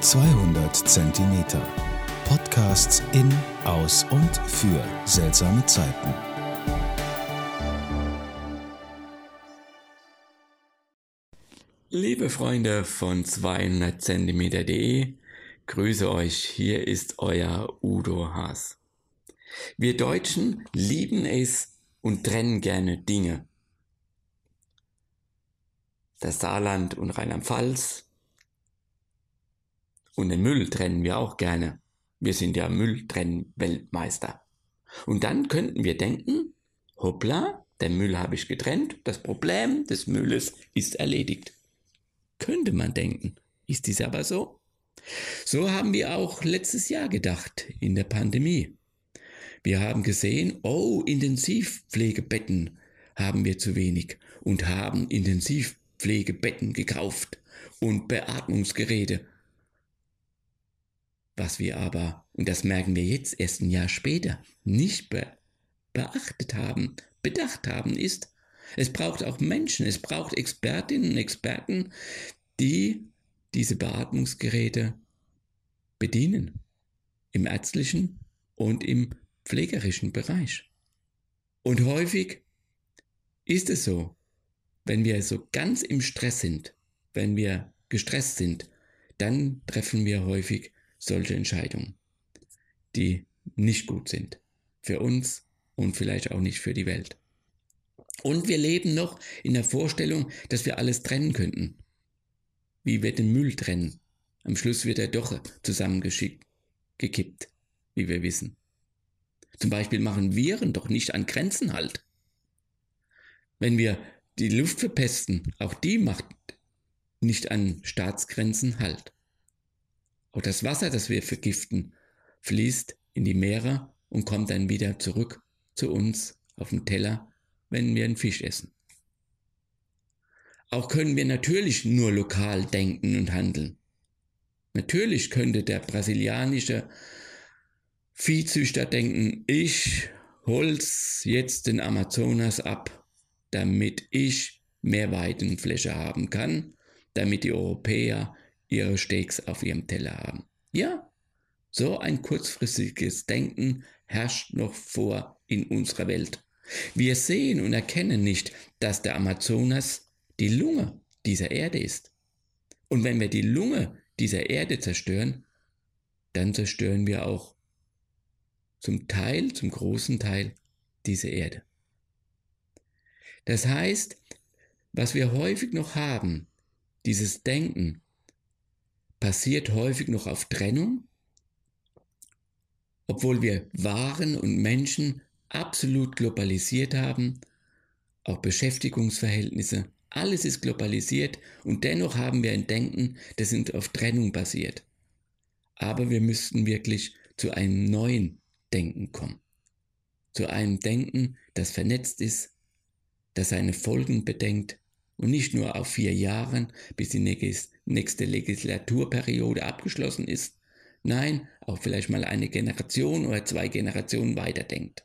200 Zentimeter. Podcasts in, aus und für seltsame Zeiten. Liebe Freunde von 200 Zentimeter.de, grüße euch, hier ist euer Udo Haas. Wir Deutschen lieben es und trennen gerne Dinge. Das Saarland und Rheinland-Pfalz und den Müll trennen wir auch gerne. Wir sind ja Mülltrennen-Weltmeister. Und dann könnten wir denken, hoppla, den Müll habe ich getrennt, das Problem des Mülles ist erledigt. Könnte man denken. Ist dies aber so? So haben wir auch letztes Jahr gedacht, in der Pandemie. Wir haben gesehen, oh, Intensivpflegebetten haben wir zu wenig und haben Intensivpflegebetten gekauft und Beatmungsgeräte was wir aber, und das merken wir jetzt erst ein Jahr später, nicht be beachtet haben, bedacht haben, ist, es braucht auch Menschen, es braucht Expertinnen und Experten, die diese Beatmungsgeräte bedienen. Im ärztlichen und im pflegerischen Bereich. Und häufig ist es so, wenn wir so ganz im Stress sind, wenn wir gestresst sind, dann treffen wir häufig solche Entscheidungen, die nicht gut sind. Für uns und vielleicht auch nicht für die Welt. Und wir leben noch in der Vorstellung, dass wir alles trennen könnten. Wie wir den Müll trennen. Am Schluss wird er doch zusammengeschickt, gekippt, wie wir wissen. Zum Beispiel machen Viren doch nicht an Grenzen halt. Wenn wir die Luft verpesten, auch die macht nicht an Staatsgrenzen halt. Auch das Wasser, das wir vergiften, fließt in die Meere und kommt dann wieder zurück zu uns auf den Teller, wenn wir einen Fisch essen. Auch können wir natürlich nur lokal denken und handeln. Natürlich könnte der brasilianische Viehzüchter denken, ich hol's jetzt den Amazonas ab, damit ich mehr Weidenfläche haben kann, damit die Europäer ihre Steaks auf ihrem Teller haben. Ja, so ein kurzfristiges Denken herrscht noch vor in unserer Welt. Wir sehen und erkennen nicht, dass der Amazonas die Lunge dieser Erde ist. Und wenn wir die Lunge dieser Erde zerstören, dann zerstören wir auch zum Teil, zum großen Teil diese Erde. Das heißt, was wir häufig noch haben, dieses Denken, passiert häufig noch auf Trennung, obwohl wir Waren und Menschen absolut globalisiert haben, auch Beschäftigungsverhältnisse, alles ist globalisiert und dennoch haben wir ein Denken, das auf Trennung basiert. Aber wir müssten wirklich zu einem neuen Denken kommen. Zu einem Denken, das vernetzt ist, das seine Folgen bedenkt und nicht nur auf vier Jahren, bis die nächste Legislaturperiode abgeschlossen ist, nein, auch vielleicht mal eine Generation oder zwei Generationen weiterdenkt.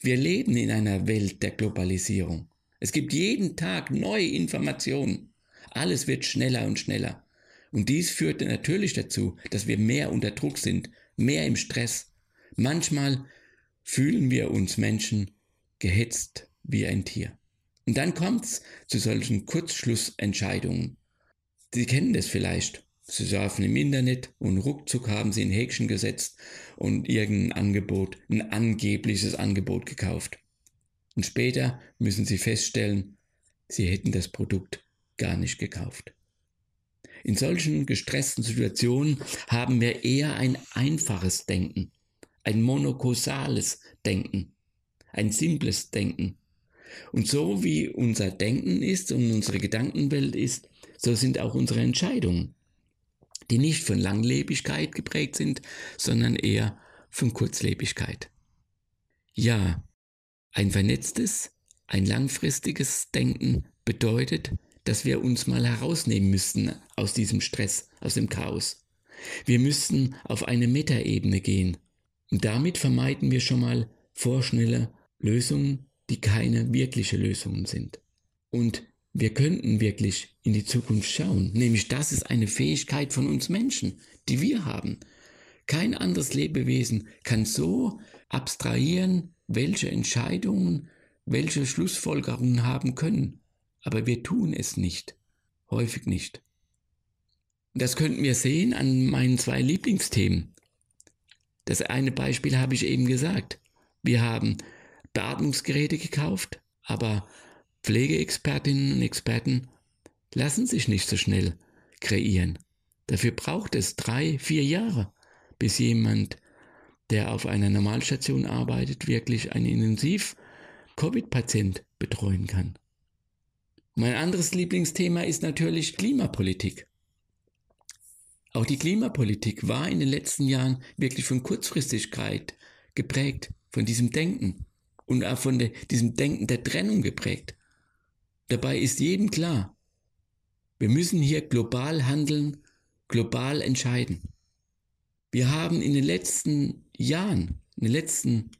Wir leben in einer Welt der Globalisierung. Es gibt jeden Tag neue Informationen. Alles wird schneller und schneller. Und dies führt natürlich dazu, dass wir mehr unter Druck sind, mehr im Stress. Manchmal fühlen wir uns Menschen gehetzt wie ein Tier. Und dann kommt es zu solchen Kurzschlussentscheidungen. Sie kennen das vielleicht. Sie surfen im Internet und ruckzuck haben Sie ein Häkchen gesetzt und irgendein Angebot, ein angebliches Angebot gekauft. Und später müssen Sie feststellen, Sie hätten das Produkt gar nicht gekauft. In solchen gestressten Situationen haben wir eher ein einfaches Denken, ein monokausales Denken, ein simples Denken. Und so wie unser Denken ist und unsere Gedankenwelt ist, so sind auch unsere Entscheidungen, die nicht von Langlebigkeit geprägt sind, sondern eher von Kurzlebigkeit. Ja, ein vernetztes, ein langfristiges Denken bedeutet, dass wir uns mal herausnehmen müssten aus diesem Stress, aus dem Chaos. Wir müssten auf eine Metaebene gehen. Und damit vermeiden wir schon mal vorschnelle Lösungen die keine wirkliche Lösungen sind. Und wir könnten wirklich in die Zukunft schauen. Nämlich das ist eine Fähigkeit von uns Menschen, die wir haben. Kein anderes Lebewesen kann so abstrahieren, welche Entscheidungen, welche Schlussfolgerungen haben können. Aber wir tun es nicht. Häufig nicht. Das könnten wir sehen an meinen zwei Lieblingsthemen. Das eine Beispiel habe ich eben gesagt. Wir haben Beatmungsgeräte gekauft, aber Pflegeexpertinnen und Experten lassen sich nicht so schnell kreieren. Dafür braucht es drei, vier Jahre, bis jemand, der auf einer Normalstation arbeitet, wirklich einen Intensiv-Covid-Patient betreuen kann. Mein anderes Lieblingsthema ist natürlich Klimapolitik. Auch die Klimapolitik war in den letzten Jahren wirklich von Kurzfristigkeit geprägt, von diesem Denken und auch von der, diesem Denken der Trennung geprägt. Dabei ist jedem klar, wir müssen hier global handeln, global entscheiden. Wir haben in den letzten Jahren, in den letzten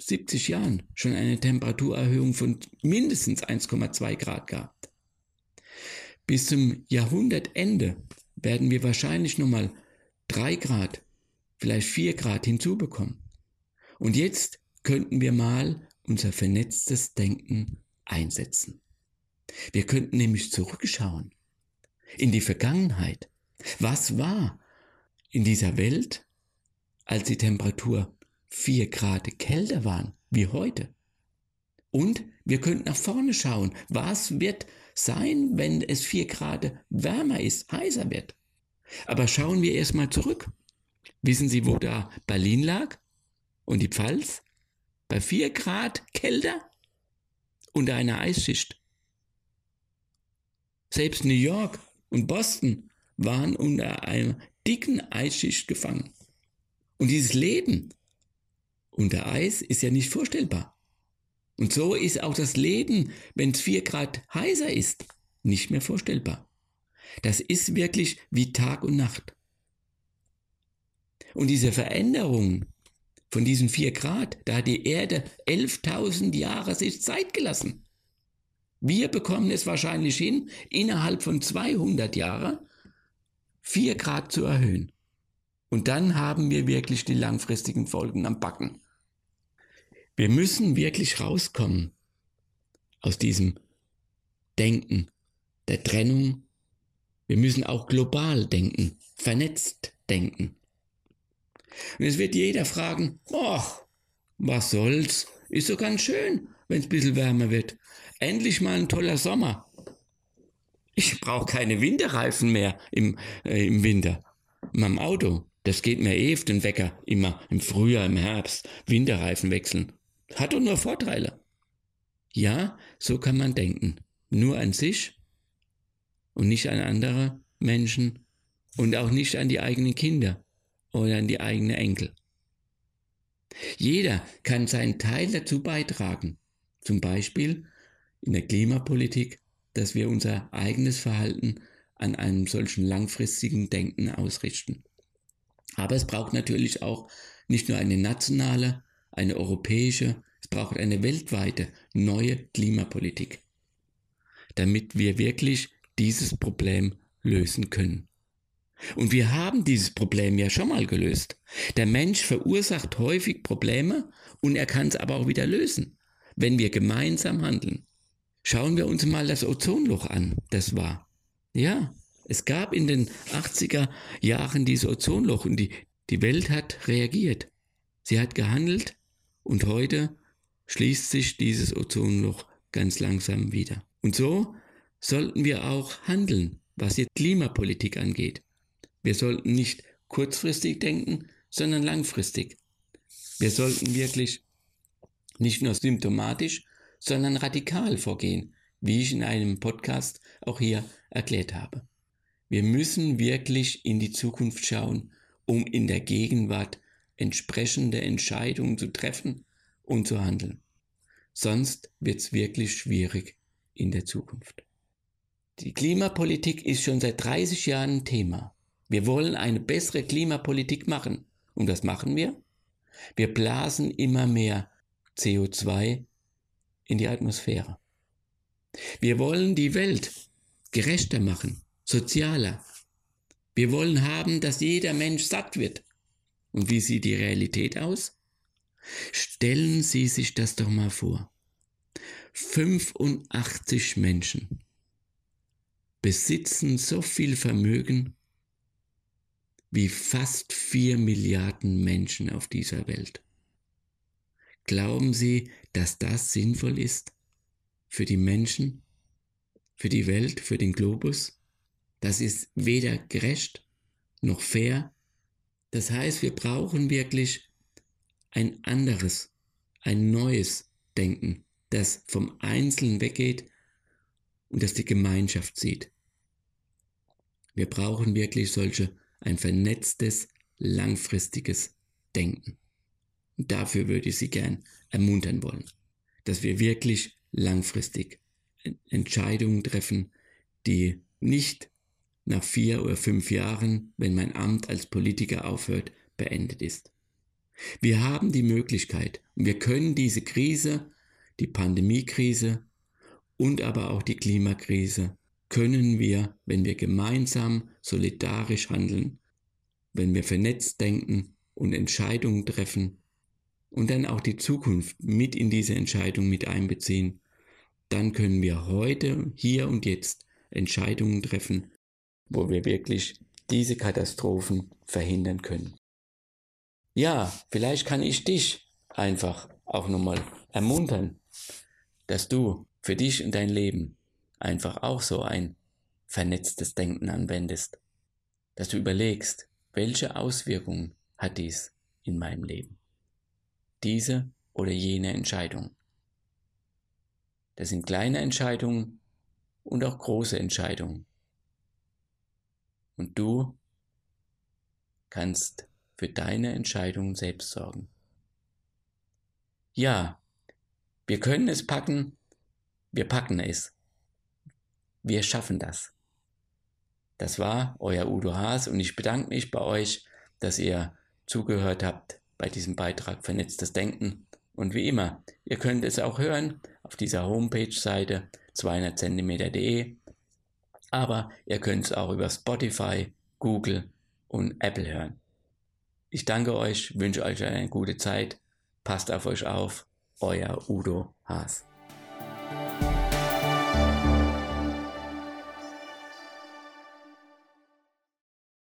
70 Jahren schon eine Temperaturerhöhung von mindestens 1,2 Grad gehabt. Bis zum Jahrhundertende werden wir wahrscheinlich nochmal 3 Grad, vielleicht 4 Grad hinzubekommen. Und jetzt könnten wir mal unser vernetztes Denken einsetzen. Wir könnten nämlich zurückschauen in die Vergangenheit. Was war in dieser Welt, als die Temperatur vier Grad kälter waren wie heute? Und wir könnten nach vorne schauen. Was wird sein, wenn es vier Grad wärmer ist, heißer wird? Aber schauen wir erstmal zurück. Wissen Sie, wo da Berlin lag und die Pfalz? Bei vier Grad kälter unter einer Eisschicht. Selbst New York und Boston waren unter einer dicken Eisschicht gefangen. Und dieses Leben unter Eis ist ja nicht vorstellbar. Und so ist auch das Leben, wenn es vier Grad heißer ist, nicht mehr vorstellbar. Das ist wirklich wie Tag und Nacht. Und diese Veränderung von diesen vier Grad, da hat die Erde 11.000 Jahre sich Zeit gelassen. Wir bekommen es wahrscheinlich hin, innerhalb von 200 Jahren 4 Grad zu erhöhen. Und dann haben wir wirklich die langfristigen Folgen am Backen. Wir müssen wirklich rauskommen aus diesem Denken der Trennung. Wir müssen auch global denken, vernetzt denken. Und es wird jeder fragen, ach, was soll's, ist so ganz schön, wenn es ein bisschen wärmer wird. Endlich mal ein toller Sommer. Ich brauche keine Winterreifen mehr im, äh, im Winter. In meinem Auto. Das geht mir eh auf den Wecker. Immer im Frühjahr, im Herbst. Winterreifen wechseln. Hat doch nur Vorteile. Ja, so kann man denken. Nur an sich und nicht an andere Menschen und auch nicht an die eigenen Kinder oder an die eigenen Enkel. Jeder kann seinen Teil dazu beitragen. Zum Beispiel in der Klimapolitik, dass wir unser eigenes Verhalten an einem solchen langfristigen Denken ausrichten. Aber es braucht natürlich auch nicht nur eine nationale, eine europäische, es braucht eine weltweite neue Klimapolitik, damit wir wirklich dieses Problem lösen können. Und wir haben dieses Problem ja schon mal gelöst. Der Mensch verursacht häufig Probleme und er kann es aber auch wieder lösen, wenn wir gemeinsam handeln. Schauen wir uns mal das Ozonloch an. Das war. Ja, es gab in den 80er Jahren dieses Ozonloch und die, die Welt hat reagiert. Sie hat gehandelt und heute schließt sich dieses Ozonloch ganz langsam wieder. Und so sollten wir auch handeln, was jetzt Klimapolitik angeht. Wir sollten nicht kurzfristig denken, sondern langfristig. Wir sollten wirklich nicht nur symptomatisch, sondern radikal vorgehen, wie ich in einem Podcast auch hier erklärt habe. Wir müssen wirklich in die Zukunft schauen, um in der Gegenwart entsprechende Entscheidungen zu treffen und zu handeln. Sonst wird es wirklich schwierig in der Zukunft. Die Klimapolitik ist schon seit 30 Jahren Thema. Wir wollen eine bessere Klimapolitik machen. Und was machen wir? Wir blasen immer mehr CO2 in die Atmosphäre. Wir wollen die Welt gerechter machen, sozialer. Wir wollen haben, dass jeder Mensch satt wird. Und wie sieht die Realität aus? Stellen Sie sich das doch mal vor. 85 Menschen besitzen so viel Vermögen wie fast 4 Milliarden Menschen auf dieser Welt. Glauben Sie, dass das sinnvoll ist für die Menschen, für die Welt, für den Globus? Das ist weder gerecht noch fair. Das heißt, wir brauchen wirklich ein anderes, ein neues Denken, das vom Einzelnen weggeht und das die Gemeinschaft sieht. Wir brauchen wirklich solche, ein vernetztes, langfristiges Denken. Und dafür würde ich Sie gern ermuntern wollen, dass wir wirklich langfristig Entscheidungen treffen, die nicht nach vier oder fünf Jahren, wenn mein Amt als Politiker aufhört, beendet ist. Wir haben die Möglichkeit und wir können diese Krise, die Pandemiekrise und aber auch die Klimakrise, können wir, wenn wir gemeinsam solidarisch handeln, wenn wir vernetzt denken und Entscheidungen treffen und dann auch die Zukunft mit in diese Entscheidung mit einbeziehen, dann können wir heute, hier und jetzt Entscheidungen treffen, wo wir wirklich diese Katastrophen verhindern können. Ja, vielleicht kann ich dich einfach auch nochmal ermuntern, dass du für dich und dein Leben einfach auch so ein vernetztes Denken anwendest, dass du überlegst, welche Auswirkungen hat dies in meinem Leben. Diese oder jene Entscheidung. Das sind kleine Entscheidungen und auch große Entscheidungen. Und du kannst für deine Entscheidungen selbst sorgen. Ja, wir können es packen, wir packen es. Wir schaffen das. Das war euer Udo Haas und ich bedanke mich bei euch, dass ihr zugehört habt bei diesem Beitrag Vernetztes Denken. Und wie immer, ihr könnt es auch hören auf dieser Homepage-Seite 200cm.de, aber ihr könnt es auch über Spotify, Google und Apple hören. Ich danke euch, wünsche euch eine gute Zeit, passt auf euch auf, euer Udo Haas.